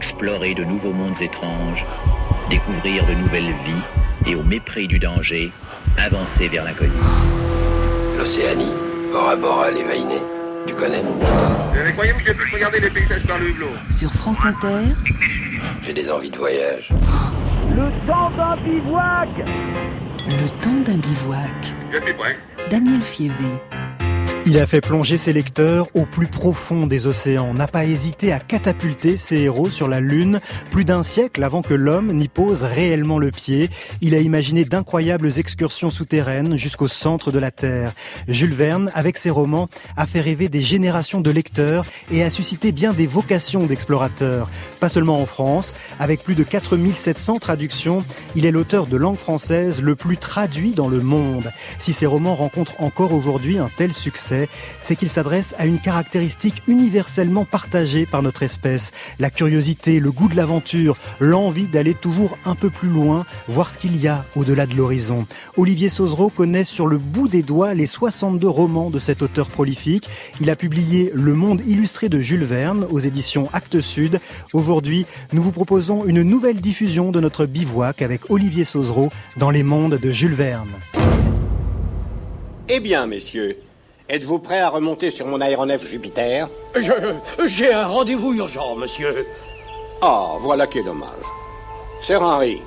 explorer de nouveaux mondes étranges, découvrir de nouvelles vies et au mépris du danger, avancer vers l'inconnu. L'Océanie, Bora Bora, les Vainés, tu connais? Mais croyez-vous que je puisse regarder les paysages par le hublot Sur France Inter, J'ai des envies de voyage. Le temps d'un bivouac le temps d'un bivouac. Je suis prêt. Daniel Fievé. Il a fait plonger ses lecteurs au plus profond des océans, n'a pas hésité à catapulter ses héros sur la Lune plus d'un siècle avant que l'homme n'y pose réellement le pied. Il a imaginé d'incroyables excursions souterraines jusqu'au centre de la Terre. Jules Verne, avec ses romans, a fait rêver des générations de lecteurs et a suscité bien des vocations d'explorateurs. Pas seulement en France, avec plus de 4700 traductions, il est l'auteur de langue française le plus traduit dans le monde. Si ses romans rencontrent encore aujourd'hui un tel succès, c'est qu'il s'adresse à une caractéristique universellement partagée par notre espèce. La curiosité, le goût de l'aventure, l'envie d'aller toujours un peu plus loin, voir ce qu'il y a au-delà de l'horizon. Olivier Sauzereau connaît sur le bout des doigts les 62 romans de cet auteur prolifique. Il a publié Le Monde illustré de Jules Verne aux éditions Actes Sud. Aujourd'hui, nous vous proposons une nouvelle diffusion de notre bivouac avec Olivier Sauzereau dans les mondes de Jules Verne. Eh bien, messieurs, Êtes-vous prêt à remonter sur mon aéronef Jupiter Je. J'ai un rendez-vous urgent, monsieur. Ah, voilà qui est dommage. Sir Henry,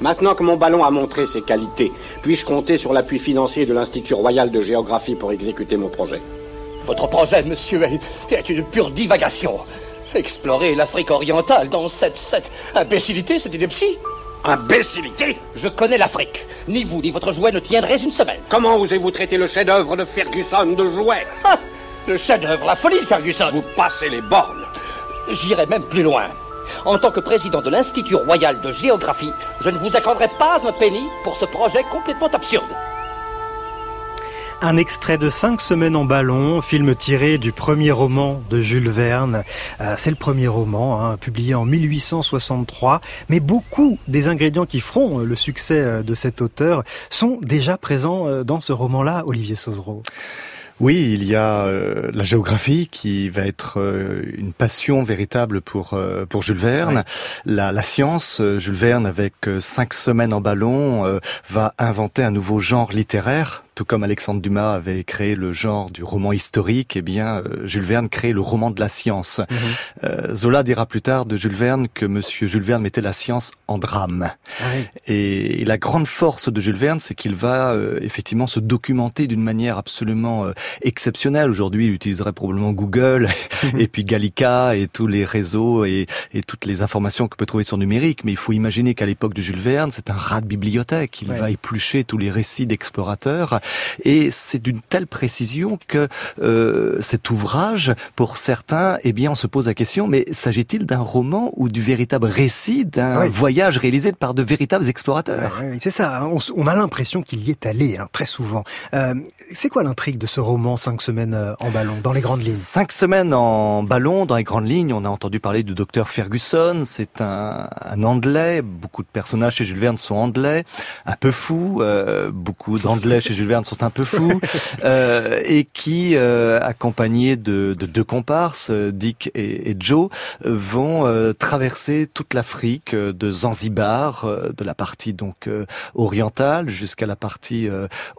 maintenant que mon ballon a montré ses qualités, puis-je compter sur l'appui financier de l'Institut royal de géographie pour exécuter mon projet Votre projet, monsieur, est, est une pure divagation. Explorer l'Afrique orientale dans cette, cette imbécilité, c'est ineptie. Imbécilité Je connais l'Afrique. Ni vous, ni votre jouet ne tiendrez une semaine. Comment osez-vous traiter le chef-d'œuvre de Ferguson de jouet? Ah, Le chef-d'œuvre, la folie de Ferguson Vous passez les bornes J'irai même plus loin. En tant que président de l'Institut royal de géographie, je ne vous accorderai pas un penny pour ce projet complètement absurde. Un extrait de Cinq semaines en ballon, film tiré du premier roman de Jules Verne. Euh, c'est le premier roman, hein, publié en 1863. Mais beaucoup des ingrédients qui feront le succès euh, de cet auteur sont déjà présents euh, dans ce roman-là, Olivier Sauzereau. Oui, il y a euh, la géographie qui va être euh, une passion véritable pour euh, pour Jules Verne. La, la, science, Jules Verne avec cinq semaines en ballon va inventer un nouveau genre littéraire. Tout comme Alexandre Dumas avait créé le genre du roman historique, eh bien Jules Verne crée le roman de la science. Mhm. Zola dira plus tard de Jules Verne que Monsieur Jules Verne mettait la science en drame. Ah et, et, la grande force de Jules Verne, c'est qu'il va effectivement se documenter d'une manière absolument exceptionnel. Aujourd'hui, il utiliserait probablement Google et puis Gallica et tous les réseaux et, et toutes les informations que peut trouver sur numérique. Mais il faut imaginer qu'à l'époque de Jules Verne, c'est un rat de bibliothèque. Il va éplucher tous les récits d'explorateurs et c'est d'une telle précision que euh, cet ouvrage, pour certains, eh bien, on se pose la question, mais s'agit-il d'un roman ou du véritable récit d'un voyage réalisé par de véritables explorateurs? C'est ça. Hein. On, a l'impression qu'il y est allé hein, très souvent. Euh, c'est quoi l'intrigue de ce roman cinq semaines euh, en ballon, dans les grandes lignes? Cinq semaines en ballon, dans les grandes lignes. On a entendu parler du docteur Ferguson. C'est un, un Anglais. Beaucoup de personnages chez Jules Verne sont Anglais. Un peu fous. Euh, beaucoup d'Anglais chez Jules Verne sont un peu fous. Euh, et qui, euh, accompagnés de, de, deux comparses, Dick et, et Joe, vont traverser toute l'Afrique, de Zanzibar, de la partie donc orientale jusqu'à la partie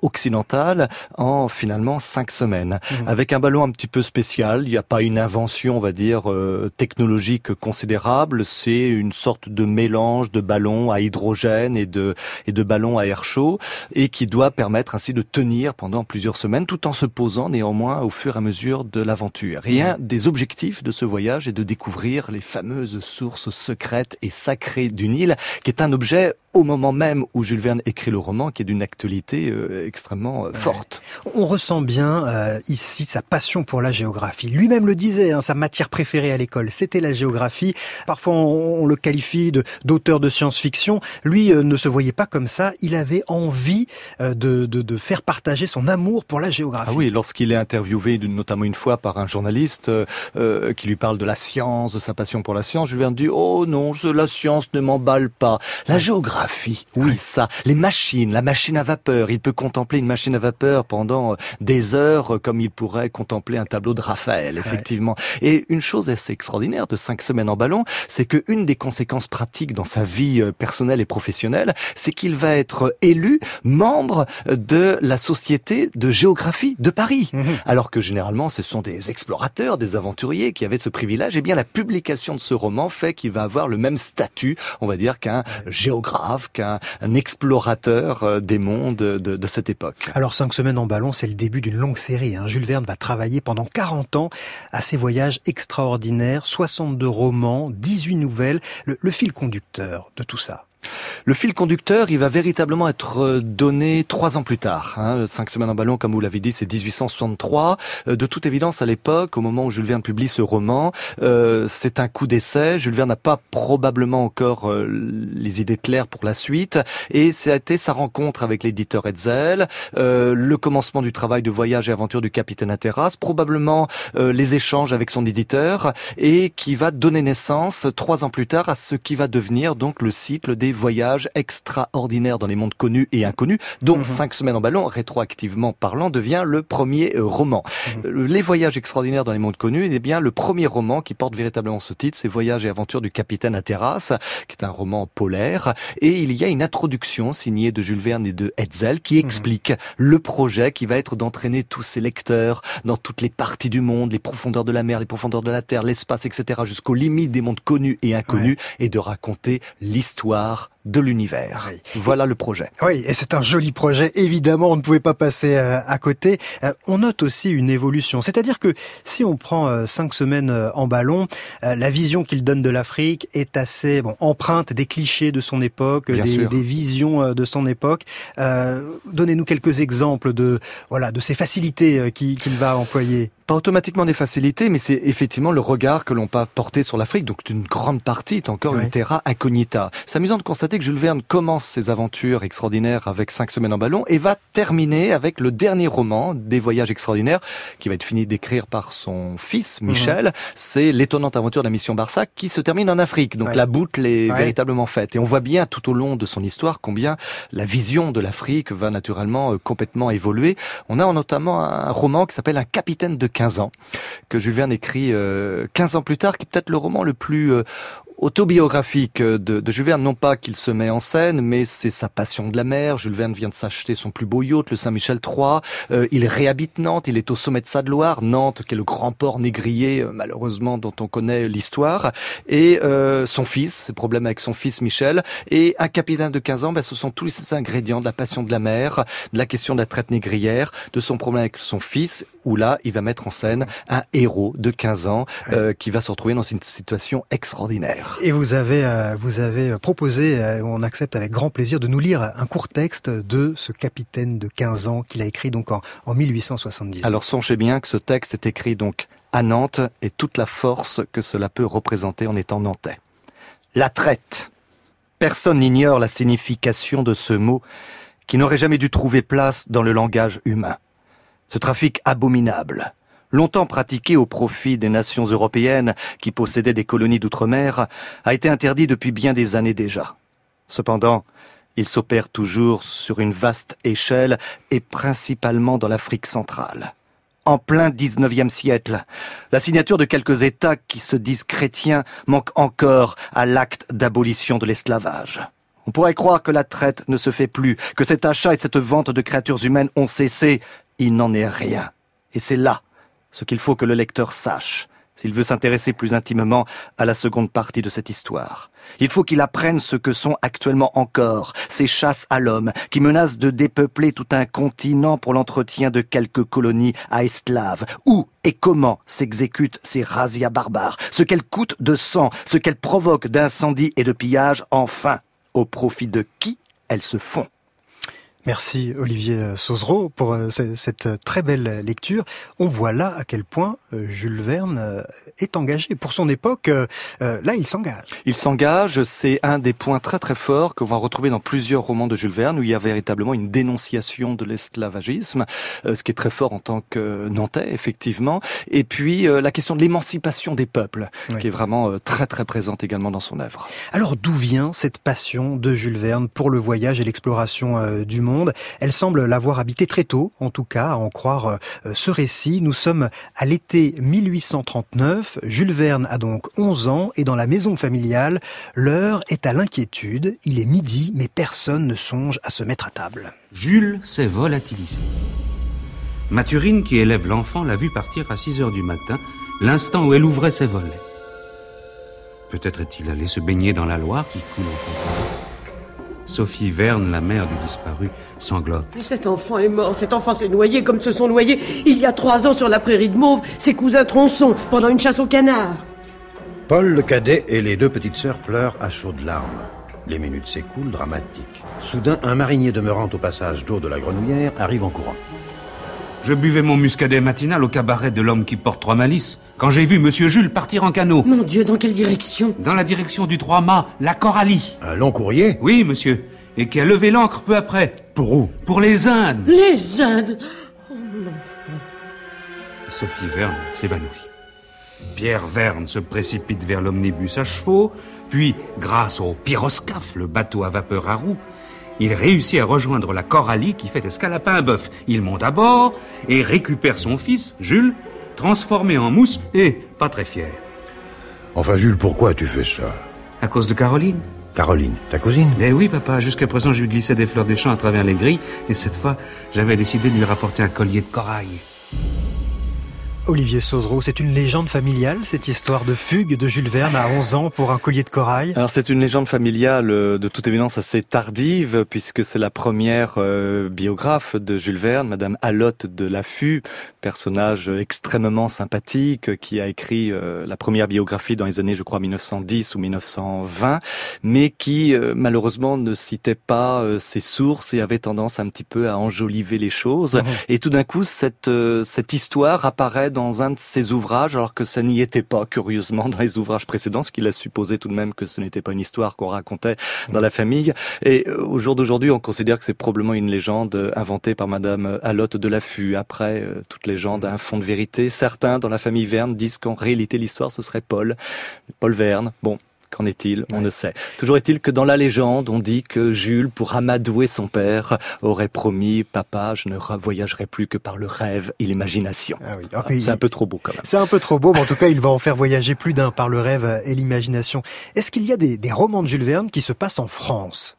occidentale, en finalement cinq semaine, mhm. avec un ballon un petit peu spécial. Il n'y a pas une invention, on va dire, euh, technologique considérable. C'est une sorte de mélange de ballon à hydrogène et de, et de ballon à air chaud, et qui doit permettre ainsi de tenir pendant plusieurs semaines, tout en se posant néanmoins au fur et à mesure de l'aventure. Et un des objectifs de ce voyage est de découvrir les fameuses sources secrètes et sacrées du Nil, qui est un objet au moment même où Jules Verne écrit le roman, qui est d'une actualité euh, extrêmement euh, forte. On ressent bien euh, ici sa passion pour la géographie. Lui-même le disait, hein, sa matière préférée à l'école, c'était la géographie. Parfois, on, le qualifie de d'auteur de science-fiction. Lui ne se voyait pas comme ça. Il avait envie de, de, de, faire partager son amour pour la géographie. Ah oui, lorsqu'il est interviewé, notamment une fois par un journaliste qui lui parle de la science, de sa passion pour la science, Jules Verne dit "Oh non, la science ne m'emballe pas. La géographie Oui, ça. Les machines, la machine à vapeur. Il peut contempler une machine à vapeur pendant des heures comme il pourrait contempler un tableau de Raphaël, effectivement. Et une chose assez extraordinaire de cinq semaines en ballon, c'est que une des conséquences pratiques dans sa vie euh, personnelle et professionnelle, c'est qu'il va être élu membre de la Société de géographie de Paris. Mhm. Alors que généralement, ce sont des explorateurs, des aventuriers qui avaient ce privilège. Et eh bien, la publication de ce roman fait qu'il va avoir le même statut, on va dire, qu'un géographe, qu'un explorateur euh, des mondes de, cette époque. Alors, cinq semaines en ballon, c'est le début d'une longue série. Hein. Jules Verne va travailler pendant 40 ans à ses voyages extraordinaires, 62 romans, 18 nouvelles, le fil conducteur de tout ça. Le fil conducteur, il va véritablement être euh, donné trois ans plus tard. Hein. Cinq semaines en ballon, comme vous l'avez dit, c'est 1863. Euh, de toute évidence, à l'époque, au moment où Jules Verne publie ce roman, euh, c'est un coup d'essai. Jules Verne n'a pas probablement encore les idées claires pour la suite. Et ça a été sa rencontre avec l'éditeur Hetzel, le commencement du travail de voyage et aventure du capitaine Ateras, probablement les échanges avec son éditeur, et qui va donner naissance trois ans plus tard à ce qui va devenir donc le cycle des voyages extraordinaires dans les mondes connus et inconnus, dont mhm. Cinq semaines en ballon, rétroactivement parlant, devient le premier euh, roman. Mhm. Les voyages extraordinaires dans les mondes connus, eh bien, le premier roman qui porte véritablement ce titre, c'est Voyages et aventures du capitaine à terrasse, qui est un roman polaire. Et il y a une introduction signée de Jules Verne et de Hetzel qui mhm. explique le projet qui va être d'entraîner tous ses lecteurs dans toutes les parties du monde, les profondeurs de la mer, les profondeurs de la terre, l'espace, etc., jusqu'aux limites des mondes connus et inconnus, et de raconter l'histoire par de l'univers. Voilà le projet. Oui, et c'est un joli projet. Évidemment, on ne pouvait pas passer euh, à côté. Euh, on note aussi une évolution. C'est-à-dire que si on prend euh, cinq semaines en ballon, la vision qu'il donne de l'Afrique est assez bon, empreinte des clichés de son époque, des, des, visions de son époque. Donnez-nous quelques exemples de voilà de ces facilités qu'il va employer pas automatiquement des facilités, mais c'est effectivement le regard que l'on peut porter sur l'Afrique. Donc une grande partie est encore une terra incognita. C'est amusant de constater que Jules Verne commence ses aventures extraordinaires avec cinq semaines en ballon et va terminer avec le dernier roman des voyages extraordinaires qui va être fini d'écrire par son fils Michel. Mhm. C'est l'étonnante aventure de la mission Barsac qui se termine en Afrique. Donc la boucle est véritablement faite. Et on voit bien tout au long de son histoire combien la vision de l'Afrique va naturellement euh, complètement évoluer. On a notamment un roman qui s'appelle Un capitaine de 15 ans, que Jules Verne écrit 15 euh, ans plus tard, qui est peut-être le roman le plus euh, autobiographique de, de Jules Verne, non pas qu'il se met en scène, mais c'est sa passion de la mer. Jules Verne vient de s'acheter son plus beau yacht, le Saint-Michel III. Euh, il réhabite Nantes, il est au sommet de sa gloire. Nantes, qui est le grand port négrier, euh, malheureusement, dont on connaît l'histoire. Et euh, son fils, ses problèmes avec son fils Michel. Et un capitaine de 15 ans, ben, ce sont tous ces ingrédients de la passion de la mer, de la question de la traite négrière, de son problème avec son fils, où là, il va mettre en scène un héros de 15 ans qui va se retrouver dans une situation extraordinaire. Et vous avez, euh, vous avez proposé, euh, on accepte avec grand plaisir, de nous lire un court texte de ce capitaine de 15 ans qu'il a écrit donc en, en 1870. Alors songez bien que ce texte est écrit donc à Nantes et toute la force que cela peut représenter en étant nantais. La traite. Personne n'ignore la signification de ce mot qui n'aurait jamais dû trouver place dans le langage humain. Ce trafic abominable, longtemps pratiqué au profit des nations européennes qui possédaient des colonies d'outre-mer, a été interdit depuis bien des années déjà. Cependant, il s'opère toujours sur une vaste échelle et principalement dans l'Afrique centrale. En plein XIXe siècle, la signature de quelques États qui se disent chrétiens manque encore à l'acte d'abolition de l'esclavage. On pourrait croire que la traite ne se fait plus, que cet achat et cette vente de créatures humaines ont cessé. Il n'en est rien. Et c'est là ce qu'il faut que le lecteur sache s'il veut s'intéresser plus intimement à la seconde partie de cette histoire. Il faut qu'il apprenne ce que sont actuellement encore ces chasses à l'homme qui menacent de dépeupler tout un continent pour l'entretien de quelques colonies à esclaves. Où et comment s'exécutent ces razzias barbares, ce qu'elles coûtent de sang, ce qu'elles provoquent d'incendies et de pillages, enfin, au profit de qui elles se font? Merci Olivier Sauzereau pour euh, cette très belle lecture. On voit là à quel point euh, Jules Verne euh, est engagé. Pour son époque, là il s'engage. Il s'engage, c'est un des points très très forts qu'on va retrouver dans plusieurs romans de Jules Verne où il y a véritablement une dénonciation de l'esclavagisme, ce qui est très fort en tant que Nantais effectivement. Et puis la question de l'émancipation des peuples, qui est vraiment très très présente également dans son œuvre. Alors d'où vient cette passion de Jules Verne pour le voyage et l'exploration du monde elle semble l'avoir habité très tôt, en tout cas, à en croire euh, ce récit. Nous sommes à l'été 1839. Jules Verne a donc 11 ans et dans la maison familiale, l'heure est à l'inquiétude. Il est midi, mais personne ne songe à se mettre à table. Jules s'est volatilisé. Mathurine, qui élève l'enfant, l'a vu partir à 6 heures du matin, l'instant où elle ouvrait ses volets. Peut-être est-il allé se baigner dans la Loire qui coule en Sophie Verne, la mère du disparu, sanglote. Mais cet enfant est mort, cet enfant s'est noyé comme se sont noyés il y a trois ans sur la prairie de Mauve ses cousins tronçons pendant une chasse au canard. Paul le cadet et les deux petites sœurs pleurent à chaudes larmes. Les minutes s'écoulent, dramatiques. Soudain, un marinier demeurant au passage d'eau de la Grenouillère arrive en courant. Je buvais mon muscadet matinal au cabaret de l'homme qui porte trois malices quand j'ai vu Monsieur Jules partir en canot. Mon Dieu, dans quelle direction? Dans la direction du Trois-Mâts, la Coralie. Un long courrier? Oui, monsieur. Et qui a levé l'ancre peu après. Pour où? Pour les Indes. Les Indes? Oh, mon enfant. Sophie Verne s'évanouit. Pierre Verne se précipite vers l'omnibus à chevaux, puis, grâce au pyroscaphe, le bateau à vapeur à roues, il réussit à rejoindre la Coralie qui fait escale à Pain-Bœuf. Il monte à bord et récupère son fils, Jules, transformé en mousse et pas très fier. Enfin, Jules, pourquoi tu fais ça? À cause de Caroline. Caroline, ta cousine? Mais oui, papa. Jusqu'à présent, je lui glissais des fleurs des champs à travers les grilles, et cette fois, j'avais décidé de lui rapporter un collier de corail. Olivier Sauzereau, c'est une légende familiale, cette histoire de fugue de Jules Verne à 11 ans pour un collier de corail Alors c'est une légende familiale euh, de toute évidence assez tardive, puisque c'est la première euh, biographe de Jules Verne, Madame Alotte de Laffut, personnage extrêmement sympathique, qui a écrit euh, la première biographie dans les années, je crois, 1910 ou 1920, mais qui malheureusement ne citait pas ses sources et avait tendance un petit peu à enjoliver les choses. Mmh. Et tout d'un coup, cette, cette histoire apparaît dans un de ses ouvrages, alors que ça n'y était pas, curieusement, dans les ouvrages précédents, ce qu'il a supposé tout de même que ce n'était pas une histoire qu'on racontait dans la famille. Et euh, au jour d'aujourd'hui, on considère que c'est probablement une légende inventée par Madame Alotte de Laffut. Après, euh, toute légende a un fond de vérité. Certains, dans la famille Verne, disent qu'en réalité, l'histoire, ce serait Paul. Paul Verne. Bon, Qu'en est-il? On ne sait. Toujours est-il que dans la légende, on dit que Jules, pour amadouer son père, aurait promis Papa, je ne voyagerai plus que par le rêve et l'imagination. Ah ah, c'est un peu trop beau quand même. C'est un peu trop beau, mais en tout cas, il va en faire voyager plus d'un par le rêve et l'imagination. Est-ce qu'il y a des, des romans de Jules Verne qui se passent en France?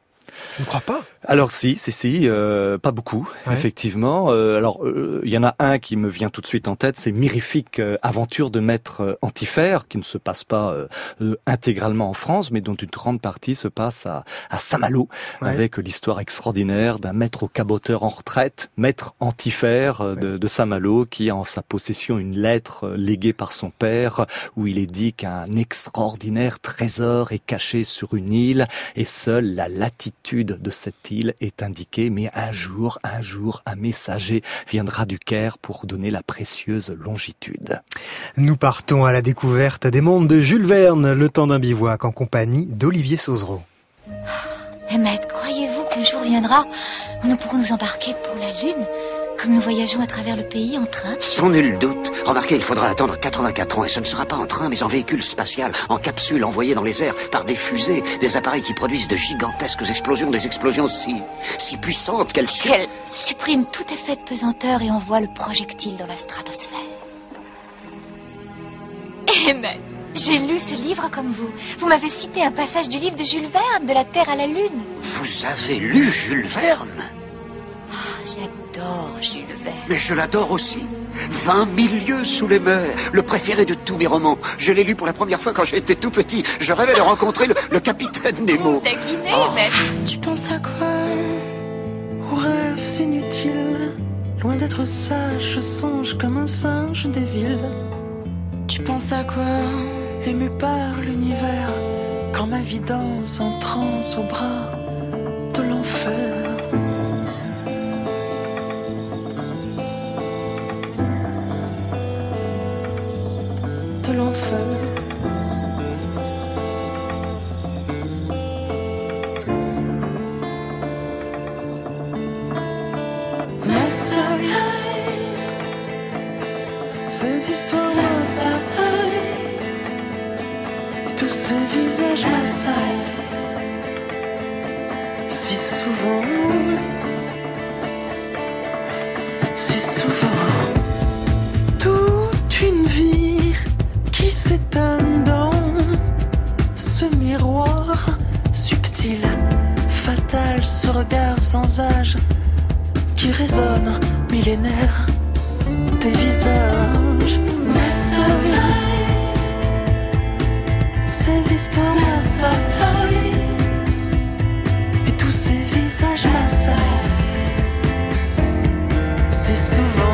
Je ne crois pas. Alors si, si, si, euh, pas beaucoup, effectivement. Euh, alors euh, il y en a un qui me vient tout de suite en tête, c'est Mirifique aventure de maître antifère, qui ne se passe pas intégralement en France, mais dont une grande partie se passe à, à Saint-Malo, avec l'histoire extraordinaire d'un maître au caboteur en retraite, maître antifère de, de Saint-Malo, qui a en sa possession une lettre léguée par son père, où il est dit qu'un extraordinaire trésor est caché sur une île, et seule la latitude de cette île est indiquée, mais un jour, un jour, un messager viendra du Caire pour donner la précieuse longitude. Nous partons à la découverte des mondes de Jules Verne, le temps d'un bivouac en compagnie d'Olivier Sauzereau. Emmett, croyez-vous qu'un jour viendra où nous pourrons nous embarquer pour la Lune? Comme nous voyageons à travers le pays en train Sans nul doute. Remarquez, il faudra attendre 84 ans et ce ne sera pas en train, mais en véhicule spatial, en capsule envoyée dans les airs par des fusées, des appareils qui produisent de gigantesques explosions, des explosions si, si puissantes qu'elles suppriment tout effet de pesanteur et envoient le projectile dans la stratosphère. Emmett, j'ai lu ce livre comme vous. Vous m'avez cité un passage du livre de Jules Verne, de la Terre à la Lune. Vous avez lu Jules Verne? Oh, J'adore Jules Verne. Mais je l'adore aussi. Vingt mille lieues sous les mers, le préféré de tous mes romans. Je l'ai lu pour la première fois quand j'étais tout petit. Je rêvais de rencontrer le, capitaine Nemo. Oh. Tu penses à quoi? Aux rêves inutiles. Loin d'être sage, je songe comme un singe des villes. Tu penses à quoi? Ému par l'univers, quand ma vie danse en transe au bras de l'enfer. Ces histoires m'assaillent Et tous ces visages m'assaillent Si souvent qui s'étonne dans ce miroir subtil, fatal, ce regard sans âge qui résonne millénaire tes visages m'assaillent. Ces histoires m'assaillent. Et tous ces visages m'assaillent. Si souvent.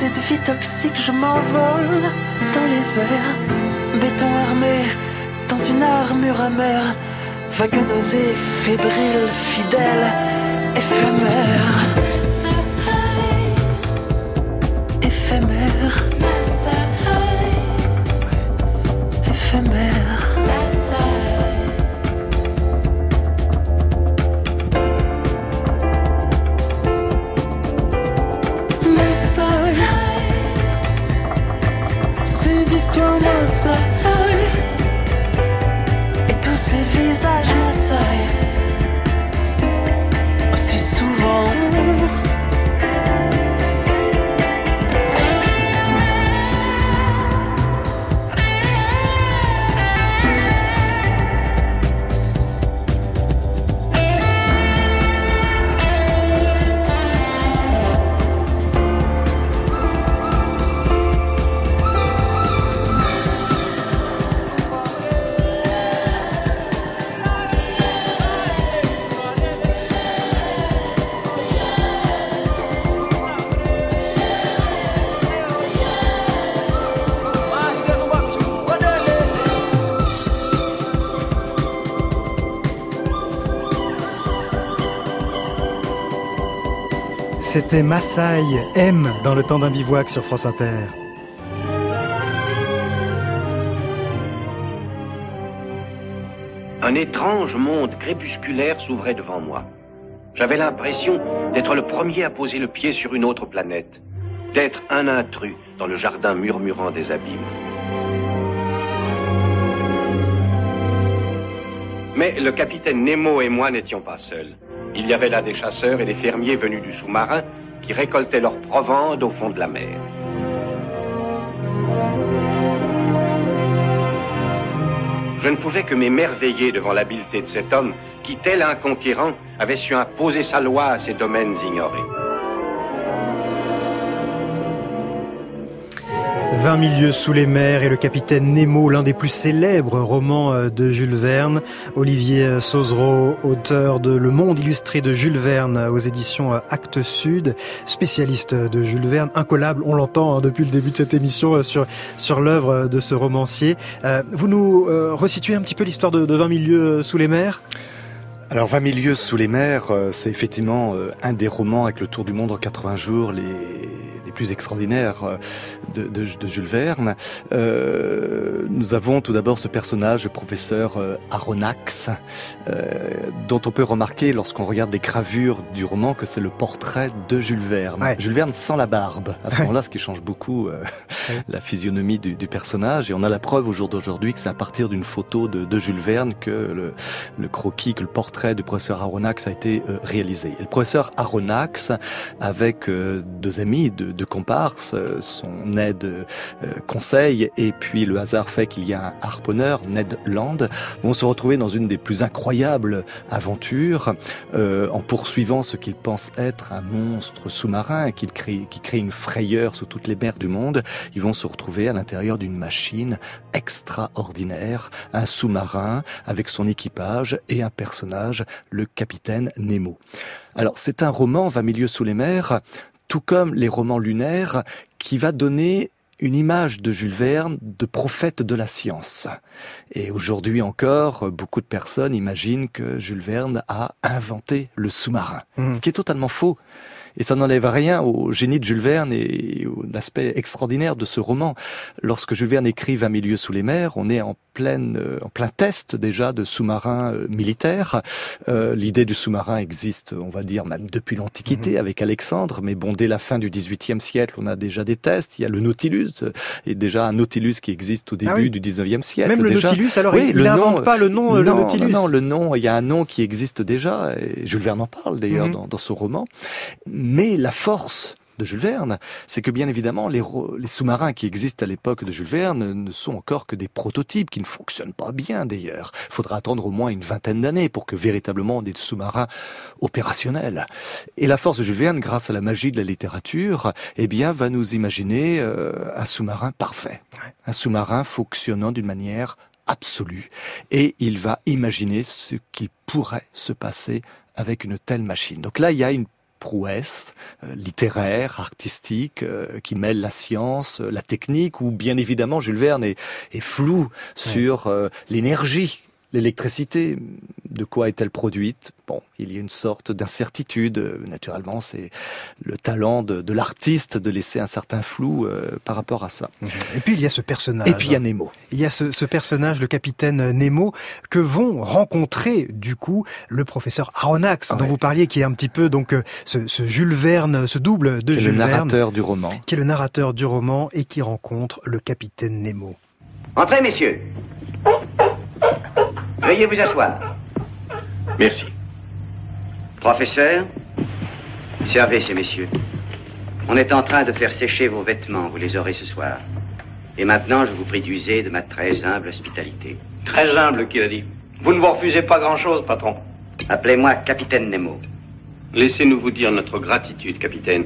Cette vie toxique, je m'envole dans les airs. Béton armé dans une armure amère. Vague nausée, fébrile, fidèle, éphémère. Éphémère. Éphémère. C'était Maasai M dans le temps d'un bivouac sur France Inter. Un étrange monde crépusculaire s'ouvrait devant moi. J'avais l'impression d'être le premier à poser le pied sur une autre planète, d'être un intrus dans le jardin murmurant des abîmes. Mais le capitaine Nemo et moi n'étions pas seuls. Il y avait là des chasseurs et des fermiers venus du sous-marin qui récoltaient leur provende au fond de la mer. Je ne pouvais que m'émerveiller devant l'habileté de cet homme qui, tel un conquérant, avait su imposer sa loi à ces domaines ignorés. 20 milieux sous les mers et le capitaine Nemo, l'un des plus célèbres romans euh, de Jules Verne. Olivier Sauzereau, auteur de Le Monde illustré de Jules Verne aux éditions euh, Actes Sud, spécialiste de Jules Verne, incollable, on l'entend hein, depuis le début de cette émission euh, sur, sur l'œuvre de ce romancier. Vous nous resituez un petit peu l'histoire de, de 20 milieux sous les mers? Alors 20 milieux sous les mers, c'est effectivement un des romans avec le tour du monde en 80 jours, les les plus extraordinaires de, de, de Jules Verne. Euh, nous avons tout d'abord ce personnage, le professeur euh, Aronnax, euh, dont on peut remarquer lorsqu'on regarde des gravures du roman que c'est le portrait de Jules Verne. Ouais. Jules Verne sans la barbe. À ce Ouais. moment-là, ce qui change beaucoup euh, la physionomie du, du personnage. Et on a la preuve au jour d'aujourd'hui que c'est à partir d'une photo de, de Jules Verne que le, le croquis, que le portrait du professeur Aronnax a été euh, réalisé. Le professeur Aronnax, avec euh, deux amis de, de comparse, son aide conseil, et puis le hasard fait qu'il y a un harponneur, Ned Land, vont se retrouver dans une des plus incroyables aventures en poursuivant ce qu'ils pensent être un monstre sous-marin qui crée, qui crée une frayeur sous toutes les mers du monde. Ils vont se retrouver à l'intérieur d'une machine extraordinaire, un sous-marin avec son équipage et un personnage, le capitaine Nemo. Alors c'est un roman, Va milieu sous les mers, tout comme les romans lunaires, qui va donner une image de Jules Verne de prophète de la science. Et aujourd'hui encore, beaucoup de personnes imaginent que Jules Verne a inventé le sous-marin, mmh. ce qui est totalement faux. Et ça n'enlève rien au génie de Jules Verne et l'aspect extraordinaire de ce roman. Lorsque Jules Verne écrit Un milieu sous les mers, on est en pleine, euh, en plein test déjà de sous-marins euh, militaires. Euh, L'idée du sous-marin existe, on va dire, même depuis l'Antiquité mhm. avec Alexandre, mais bon, dès la fin du XVIIIe siècle, on a déjà des tests. Il y a le Nautilus, et déjà un Nautilus qui existe au ah début du XIXe siècle. Même le Nautilus, alors il n'invente pas le nom, le Nautilus. Non, le nom, il y a un nom qui existe déjà, et Jules Verne en parle d'ailleurs mhm. dans, dans ce roman. Mais la force de Jules Verne, c'est que bien évidemment, les, sous-marins qui existent à l'époque de Jules Verne ne sont encore que des prototypes qui ne fonctionnent pas bien d'ailleurs. Il faudra attendre au moins une vingtaine d'années pour que véritablement des sous-marins opérationnels. Et la force de Jules Verne, grâce à la magie de la littérature, eh bien, va nous imaginer euh, un sous-marin parfait. Un sous-marin fonctionnant d'une manière absolue. Et il va imaginer ce qui pourrait se passer avec une telle machine. Donc là, il y a une prouesse euh, littéraire, artistique, euh, qui mêle la science, euh, la technique, où bien évidemment Jules Verne est, flou sur l'énergie L'électricité, de quoi est-elle produite? Bon, il y a une sorte d'incertitude. Naturellement, c'est le talent de, l'artiste de laisser un certain flou euh, par rapport à ça. Mhm. Et puis il y a ce personnage. Et puis il y a Nemo. Il y a ce, personnage, le capitaine Nemo, que vont rencontrer du coup le professeur Aronnax, dont vous parliez, qui est un petit peu donc euh, ce, Jules Verne, ce double de Jules Verne, le narrateur du roman, qui est le narrateur du roman et qui rencontre le capitaine Nemo. Entrez, messieurs. Veuillez vous asseoir. Merci. Professeur, servez ces messieurs. On est en train de faire sécher vos vêtements, vous les aurez ce soir. Et maintenant, je vous prie d'user de ma très humble hospitalité. Très humble, qu'il a dit. Vous ne vous refusez pas grand-chose, patron. Appelez-moi Capitaine Nemo. Laissez-nous vous dire notre gratitude, capitaine.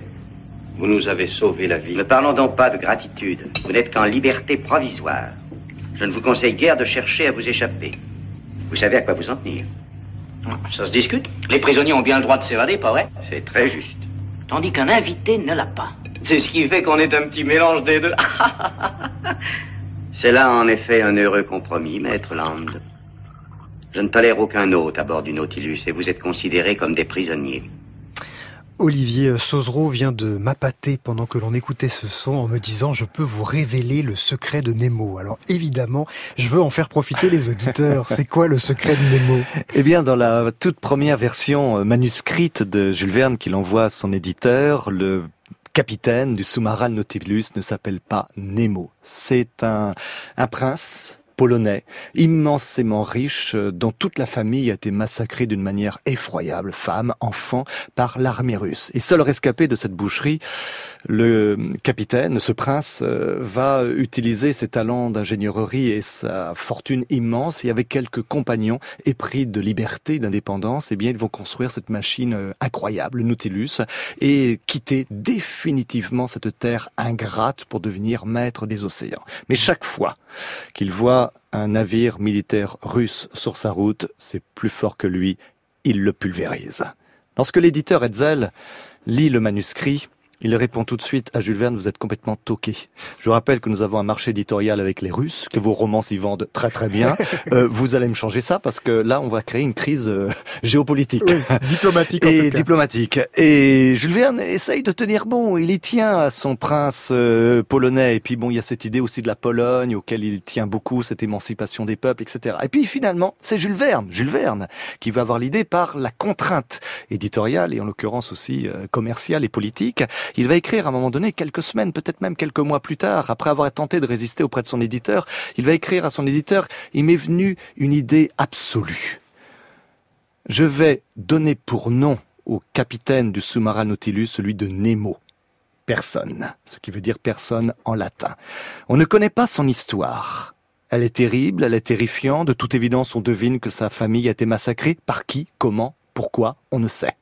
Vous nous avez sauvé la vie. Ne parlons donc pas de gratitude. Vous n'êtes qu'en liberté provisoire. Je ne vous conseille guère de chercher à vous échapper. Vous savez à quoi vous en tenir. Ça se discute. Les prisonniers ont bien le droit de s'évader, pas vrai? C'est très juste. Tandis qu'un invité ne l'a pas. C'est ce qui fait qu'on est un petit mélange des deux. C'est là en effet un heureux compromis, maître Land. Je ne tolère aucun hôte à bord du Nautilus et vous êtes considérés comme des prisonniers. Olivier Sauzereau vient de m'appâter pendant que l'on écoutait ce son en me disant je peux vous révéler le secret de Nemo. Alors évidemment, je veux en faire profiter les auditeurs. C'est quoi le secret de Nemo? Eh bien, dans la toute première version euh, manuscrite de Jules Verne qu'il envoie à son éditeur, le capitaine du sous-marin Nautilus ne s'appelle pas Nemo. C'est un, un prince polonais, immensément riche, euh, dont toute la famille a été massacrée d'une manière effroyable, femmes, enfants, par l'armée russe. Et seul rescapé de cette boucherie, le capitaine, ce prince, euh, va utiliser ses talents d'ingénierie et sa fortune immense, et avec quelques compagnons épris de liberté, d'indépendance, eh bien, ils vont construire cette machine euh, incroyable, le Nautilus, et quitter définitivement cette terre ingrate pour devenir maître des océans. Mais chaque fois qu'il voit un navire militaire russe sur sa route, c'est plus fort que lui, il le pulvérise. Lorsque l'éditeur Hetzel lit le manuscrit, il répond tout de suite à Jules Verne, vous êtes complètement toqué. Je rappelle que nous avons un marché éditorial avec les Russes, que vos romans s'y vendent très très bien. Euh, vous allez me changer ça parce que là, on va créer une crise euh, géopolitique. diplomatique et diplomatique. Et Jules Verne essaye de tenir bon. Il y tient à son prince euh, polonais. Et puis bon, il y a cette idée aussi de la Pologne auquel il tient beaucoup, cette émancipation des peuples, etc. Et puis finalement, c'est Jules Verne, Jules Verne, qui va avoir l'idée par la contrainte éditoriale et en l'occurrence aussi commerciale et politique il va écrire à un moment donné, quelques semaines, peut-être même quelques mois plus tard, après avoir tenté de résister auprès de son éditeur, il va écrire à son éditeur, il m'est venu une idée absolue. Je vais donner pour nom au capitaine du sous-marin Nautilus celui de Nemo. Personne, ce qui veut dire personne en latin. On ne connaît pas son histoire. Elle est terrible, elle est terrifiante. De toute évidence, on devine que sa famille a été massacrée. Par qui Comment Pourquoi On ne sait.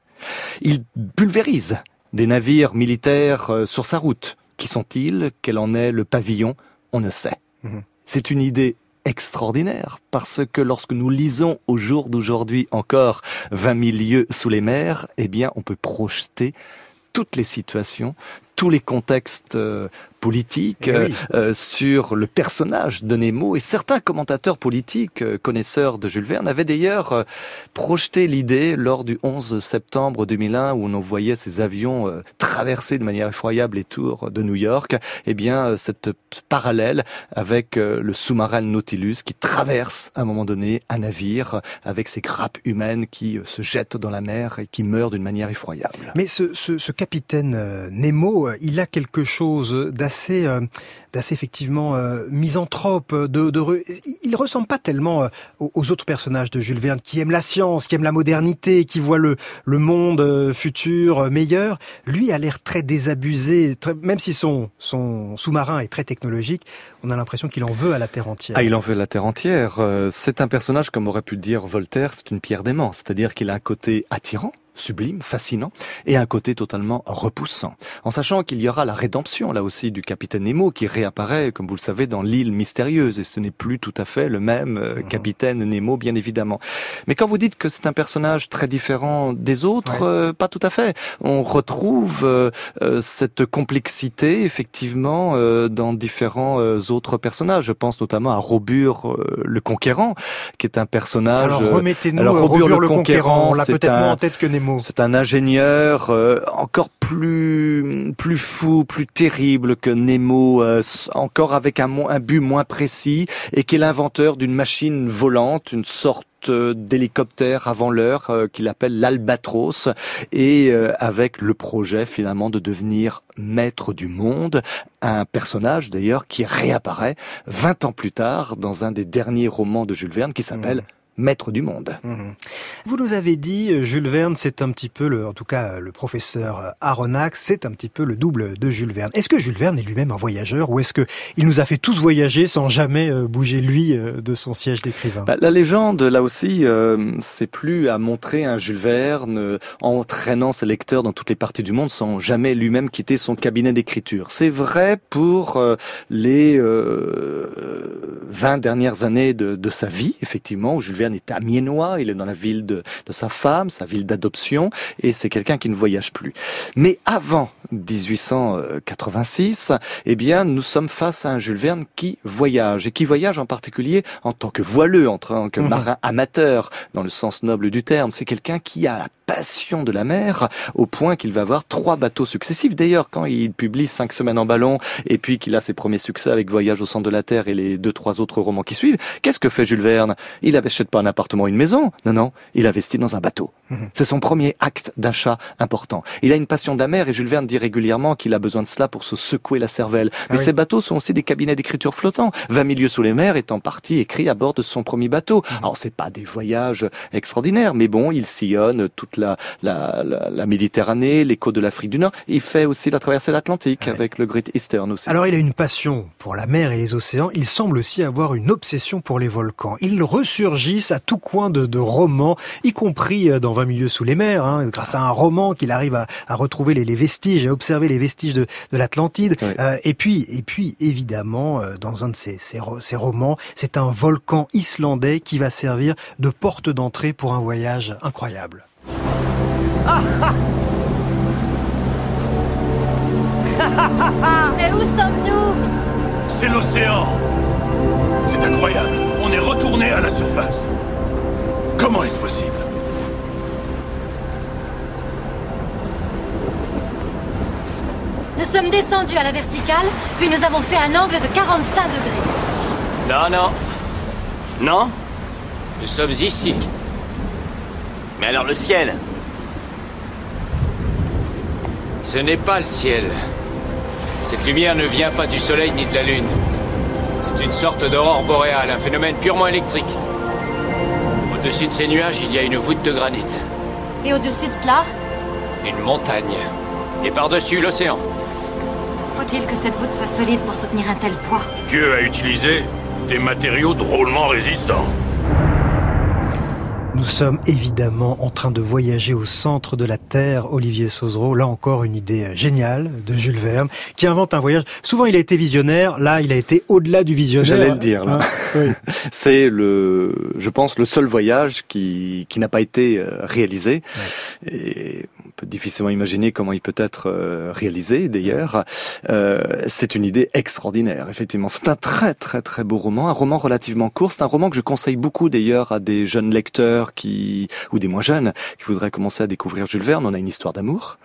Il pulvérise des navires militaires euh, sur sa route. Qui sont-ils? Quel en est le pavillon? On ne sait. Mhm. C'est une idée extraordinaire parce que lorsque nous lisons au jour d'aujourd'hui encore 20 000 lieues sous les mers, eh bien, on peut projeter toutes les situations, tous les contextes euh, politique eh euh, euh, sur le personnage de Nemo. Et certains commentateurs politiques euh, connaisseurs de Jules Verne avaient d'ailleurs projeté l'idée lors du 11 septembre 2001 où on voyait ces avions traverser de manière effroyable les tours de New York, eh bien cette parallèle avec le sous-marin Nautilus qui traverse à un moment donné un navire avec ses grappes humaines qui se jettent dans la mer et qui meurent d'une manière effroyable. Mais ce, ce, ce capitaine Nemo, il a quelque chose d'assez euh, d'assez effectivement euh, misanthrope. De, de, il ressemble pas tellement euh, aux autres personnages de Jules Verne qui aiment la science, qui aiment la modernité, qui voient le, monde futur meilleur. Lui a l'air très désabusé, même si son, son sous-marin est très technologique. On a l'impression qu'il en veut à la terre entière. Ah, il en veut à la terre entière. C'est un personnage, comme aurait pu dire Voltaire, c'est une pierre d'aimant. C'est-à-dire qu'il a un côté attirant sublime, fascinant, et un côté totalement repoussant. En sachant qu'il y aura la rédemption, là aussi, du capitaine Nemo, qui réapparaît, comme vous le savez, dans l'île mystérieuse, et ce n'est plus tout à fait le même euh, mhm. capitaine Nemo, bien évidemment. Mais quand vous dites que c'est un personnage très différent des autres, euh, pas tout à fait. On retrouve euh, cette complexité, effectivement, dans différents autres personnages. Je pense notamment à Robur le Conquérant, qui est un personnage... Alors remettez-nous Robur, le, Conquérant, on l'a peut-être moins en tête que Nemo. C'est un ingénieur euh, encore plus plus fou, plus terrible que Nemo, euh, encore avec un, un but moins précis, et qui est l'inventeur d'une machine volante, une sorte euh, d'hélicoptère avant l'heure qu'il appelle l'Albatros et avec le projet finalement de devenir maître du monde, un personnage d'ailleurs qui réapparaît 20 ans plus tard dans un des derniers romans de Jules Verne qui s'appelle mmh maître du monde. Mhm. Vous nous avez dit, euh, Jules Verne, c'est un petit peu, le, en tout cas le professeur euh, Aronnax, c'est un petit peu le double de Jules Verne. Est-ce que Jules Verne est lui-même un voyageur ou est-ce que il nous a fait tous voyager sans jamais euh, bouger lui de son siège d'écrivain? Bah, La légende, là aussi, c'est plus à montrer un Jules Verne entraînant ses lecteurs dans toutes les parties du monde sans jamais lui-même quitter son cabinet d'écriture. C'est vrai pour les 20 dernières années de, de sa vie, effectivement, où Jules Verne est amiénois, il est dans la ville de, de sa femme, sa ville d'adoption, et c'est quelqu'un qui ne voyage plus. Mais avant 1886, eh bien, nous sommes face à un Jules Verne qui voyage, et qui voyage en particulier en tant que voileux, en tant que mhm. marin amateur, dans le sens noble du terme. C'est quelqu'un qui a la passion de la mer, au point qu'il va avoir trois bateaux successifs. D'ailleurs, quand il publie Cinq semaines en ballon, et puis qu'il a ses premiers succès avec Voyage au centre de la Terre et les deux, trois autres romans qui suivent, qu'est-ce que fait Jules Verne? Il n'achète pas un appartement, une maison. Non, non, il investit dans un bateau. Mhm. C'est son premier acte d'achat important. Il a une passion de la mer, et Jules Verne dit régulièrement qu'il a besoin de cela pour se secouer la cervelle. Mais ah ces bateaux sont aussi des cabinets d'écriture flottants. 20 milieux sous les mers est en partie écrit à bord de son premier bateau. Mhm. Alors c'est pas des voyages extraordinaires, mais bon, il sillonne toute la, la, la, Méditerranée, les côtes de l'Afrique du Nord. Il fait aussi la traversée de l'Atlantique avec le Great Eastern aussi. Alors il a une passion pour la mer et les océans. Il semble aussi avoir une obsession pour les volcans. Ils ressurgissent à tout coin de, de romans, y compris euh, dans 20 milieux sous les mers, hein, grâce à un roman qu'il arrive à, à retrouver les, les, vestiges, à observer les vestiges de, de l'Atlantide. Euh, et puis, et puis évidemment, euh, dans un de ces romans, c'est un volcan islandais qui va servir de porte d'entrée pour un voyage incroyable. Mais où sommes-nous? C'est l'océan. C'est incroyable. On est retourné à la surface. Comment est-ce possible? Nous sommes descendus à la verticale, puis nous avons fait un angle de 45 degrés. Non, non. Non? Nous sommes ici. Mais alors le ciel? Ce n'est pas le ciel. Cette lumière ne vient pas du soleil ni de la lune. C'est une sorte d'aurore boréale, un phénomène purement électrique. Au-dessus de ces nuages, il y a une voûte de granit. Et au-dessus de cela? Une montagne. Et par-dessus, l'océan. Faut-il que cette voûte soit solide pour soutenir un tel poids Dieu a utilisé des matériaux drôlement résistants. Nous sommes évidemment en train de voyager au centre de la Terre, Olivier Sauzereau. Là encore, une idée géniale de Jules Verne, qui invente un voyage. Souvent, il a été visionnaire. Là, il a été au-delà du visionnaire. J'allais le dire. Là. Hein C'est le, je pense, le seul voyage qui, qui n'a pas été euh, réalisé. Et peut difficilement imaginer comment il peut être euh, réalisé. D'ailleurs, euh, c'est une idée extraordinaire. Effectivement, c'est un très très très beau roman, un roman relativement court. C'est un roman que je conseille beaucoup d'ailleurs à des jeunes lecteurs qui ou des moins jeunes qui voudraient commencer à découvrir Jules Verne. On a une histoire d'amour,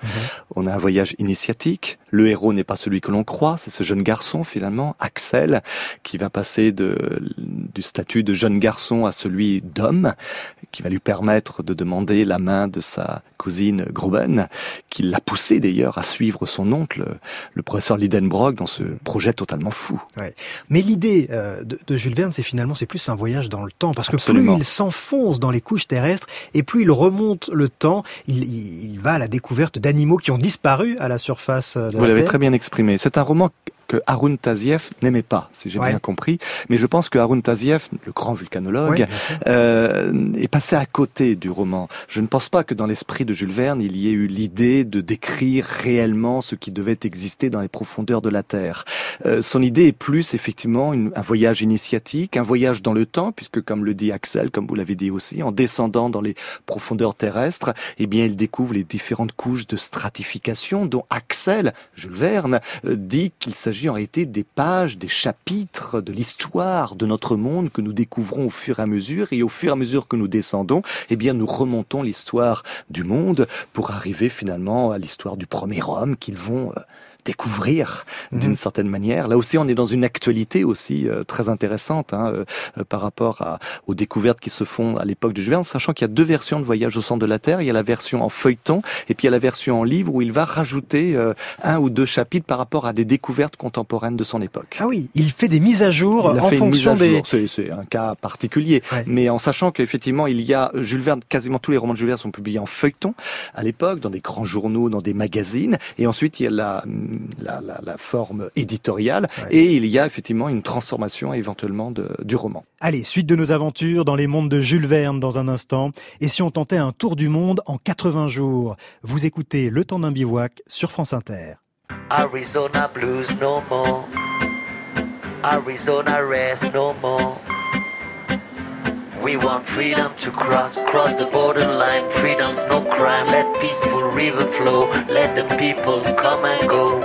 on a un voyage initiatique. Le héros n'est pas celui que l'on croit, c'est ce jeune garçon finalement, Axel, qui va passer de du statut de jeune garçon à celui d'homme, qui va lui permettre de demander la main de sa cousine Qui l'a poussé d'ailleurs à suivre son oncle, le professeur Lidenbrock, dans ce projet totalement fou. Ouais. Mais l'idée euh, de, de Jules Verne, c'est finalement c'est plus un voyage dans le temps, parce que plus il s'enfonce dans les couches terrestres et plus il remonte le temps, il, il, il va à la découverte d'animaux qui ont disparu à la surface euh, de Vous la l'avez Terre. très bien exprimé. C'est un roman que Harun Taziev n'aimait pas, si j'ai Ouais. bien compris. Mais je pense que Harun Taziev, le grand vulcanologue, Ouais, euh, est passé à côté du roman. Je ne pense pas que dans l'esprit de Jules Verne, il y ait eu l'idée de décrire réellement ce qui devait exister dans les profondeurs de la Terre. Euh, son idée est plus effectivement une- un voyage initiatique, un voyage dans le temps, puisque comme le dit Axel, comme vous l'avez dit aussi, en descendant dans les profondeurs terrestres, eh bien, il découvre les différentes couches de stratification dont Axel, Jules Verne, euh, dit qu'il s'agit en réalité des pages, des chapitres de l'histoire de notre monde que nous découvrons au fur et à mesure. Et au fur et à mesure que nous descendons, eh bien, nous remontons l'histoire du monde pour arriver finalement à l'histoire du premier homme qu'ils vont euh, découvrir d'une certaine manière. Là aussi, on est dans une actualité aussi euh, très intéressante hein, euh, euh, par rapport à, aux découvertes qui se font à l'époque de Jules Verne, sachant qu'il y a deux versions de Voyage au centre de la Terre. Il y a la version en feuilleton et puis il y a la version en livre où il va rajouter euh, un ou deux chapitres par rapport à des découvertes contemporaines de son époque. Ah oui, il fait des mises à jour Il a en fait une mise fonction à des. jour. C'est un cas particulier, mais en sachant qu'effectivement il y a Jules Verne, quasiment tous les romans de Jules Verne sont publiés en feuilleton à l'époque, dans des grands journaux, dans des magazines, et ensuite il y a la, la, la, la forme éditoriale, et il y a effectivement une transformation éventuellement de, du roman. Allez, suite de nos aventures dans les mondes de Jules Verne dans un instant. Et si on tentait un tour du monde en 80 jours? Vous écoutez Le temps d'un bivouac sur France Inter. Arizona blues no more. Arizona rest no more. We want freedom to cross, cross the borderline. Freedom's no crime. Let peaceful river flow. Let the people come and go.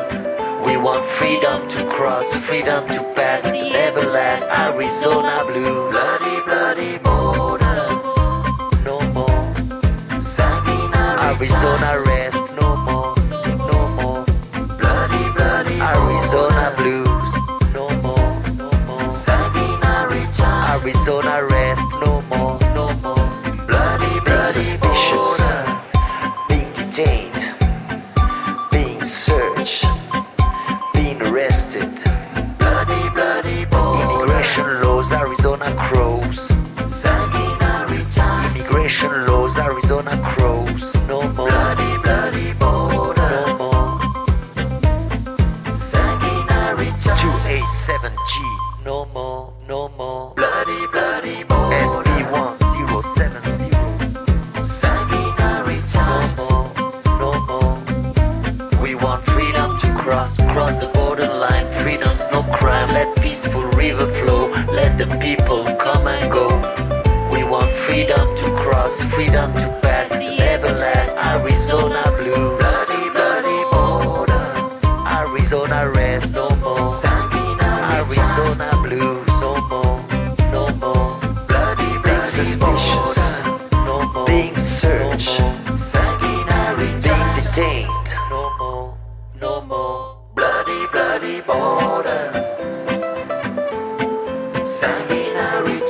We want freedom to cross, freedom to pass, never last. Arizona blue, Bloody, bloody border. No more. Arizona rest no more. Hey.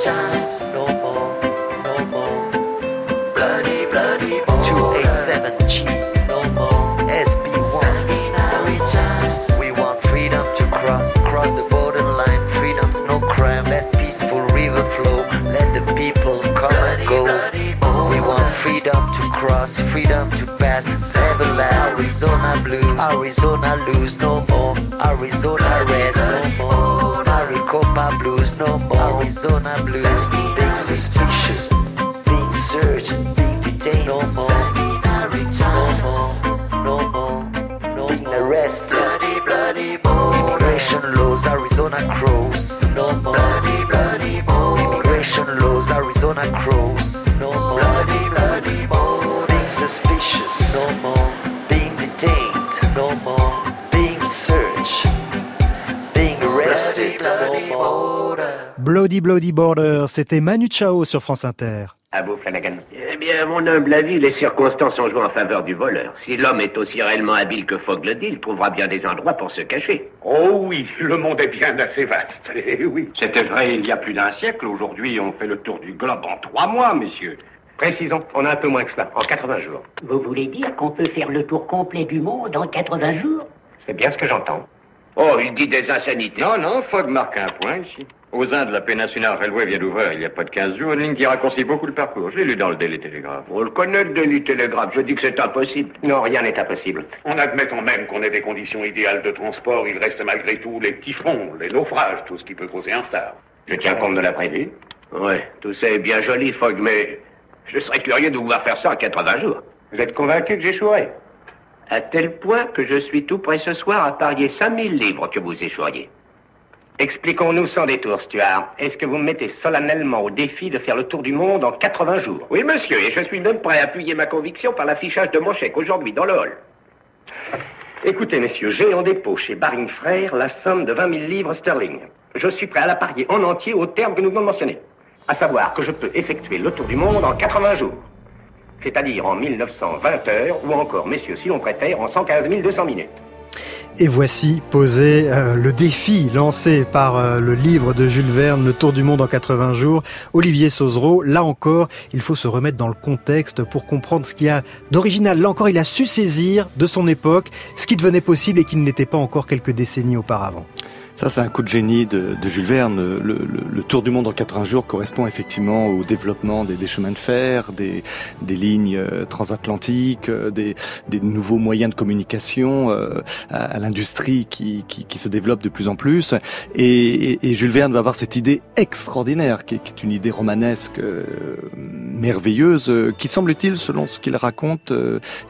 Times. No more, no more. Bloody, bloody border. 287G. No more. SB1. Sanguinary times. We want freedom to cross, cross the borderline. Freedom's no crime. Let peaceful river flow. Let the people come and go. We want freedom to cross, freedom to pass, never last. Arizona blues, Arizona lose no more. Arizona rest no more. Maricopa blues no more. Arizona blues, being suspicious, being searched, being detained no more. No more, no more, no more. being arrested. Bloody Bloody Border, c'était Manu Chao sur France Inter. À vous, Flanagan. Eh bien, à mon humble avis, les circonstances ont joué en faveur du voleur. Si l'homme est aussi réellement habile que Fogg le dit, il trouvera bien des endroits pour se cacher. Oh oui, le monde est bien assez vaste. Eh oui. C'était vrai il y a plus d'un siècle. Aujourd'hui, on fait le tour du globe en trois mois, messieurs. Précisons, on a un peu moins que cela, en 80 jours. Vous voulez dire qu'on peut faire le tour complet du monde en 80 jours? C'est bien ce que j'entends. Oh, il dit des insanités. Non, non, Fogg marque un point ici. Aux Indes, la Peninsula Railway vient d'ouvrir il n'y a pas de 15 jours, une ligne qui raccourcit beaucoup le parcours. Je l'ai lu dans le Daily Telegraph. On le connaît, le Daily Telegraph. Je dis que c'est impossible. Non, rien n'est impossible. En admettant même qu'on ait des conditions idéales de transport, il reste malgré tout les petits fronts, les naufrages, tout ce qui peut causer un retard. Je tiens compte de la prévue. Ouais, tout ça est bien joli, Fogg, mais je serais curieux de vous voir faire ça en 80 jours. Vous êtes convaincu que j'échouerai À tel point que je suis tout prêt ce soir à parier 5000 livres que vous échoueriez. Expliquons-nous sans détour, Stuart. Est-ce que vous me mettez solennellement au défi de faire le tour du monde en 80 jours? Oui, monsieur, et je suis même prêt à appuyer ma conviction par l'affichage de mon chèque aujourd'hui dans le hall. Écoutez, messieurs, j'ai en dépôt chez Baring Frères la somme de 20 000 livres sterling. Je suis prêt à la parier en entier au terme que nous venons de mentionner. À savoir que je peux effectuer le tour du monde en 80 jours. C'est-à-dire en 1920 heures, ou encore, messieurs, si l'on préfère, en 115 200 minutes. Et voici posé euh, le défi lancé par euh, le livre de Jules Verne, Le Tour du Monde en 80 jours. Olivier Sauzereau, là encore, il faut se remettre dans le contexte pour comprendre ce qu'il y a d'original. Là encore, il a su saisir de son époque ce qui devenait possible et qui ne l'était pas encore quelques décennies auparavant. Ça, c'est un coup de génie de, de Jules Verne. Le, le, le, tour du monde en 80 jours correspond effectivement au développement des, des chemins de fer, des, des lignes euh, transatlantiques, euh, des, des, nouveaux moyens de communication, euh, à, à l'industrie qui, qui, qui, se développe de plus en plus. Et, et, et Jules Verne va avoir cette idée extraordinaire, qui qui est une idée romanesque euh, merveilleuse, euh, qui semble-t-il, selon ce qu'il raconte,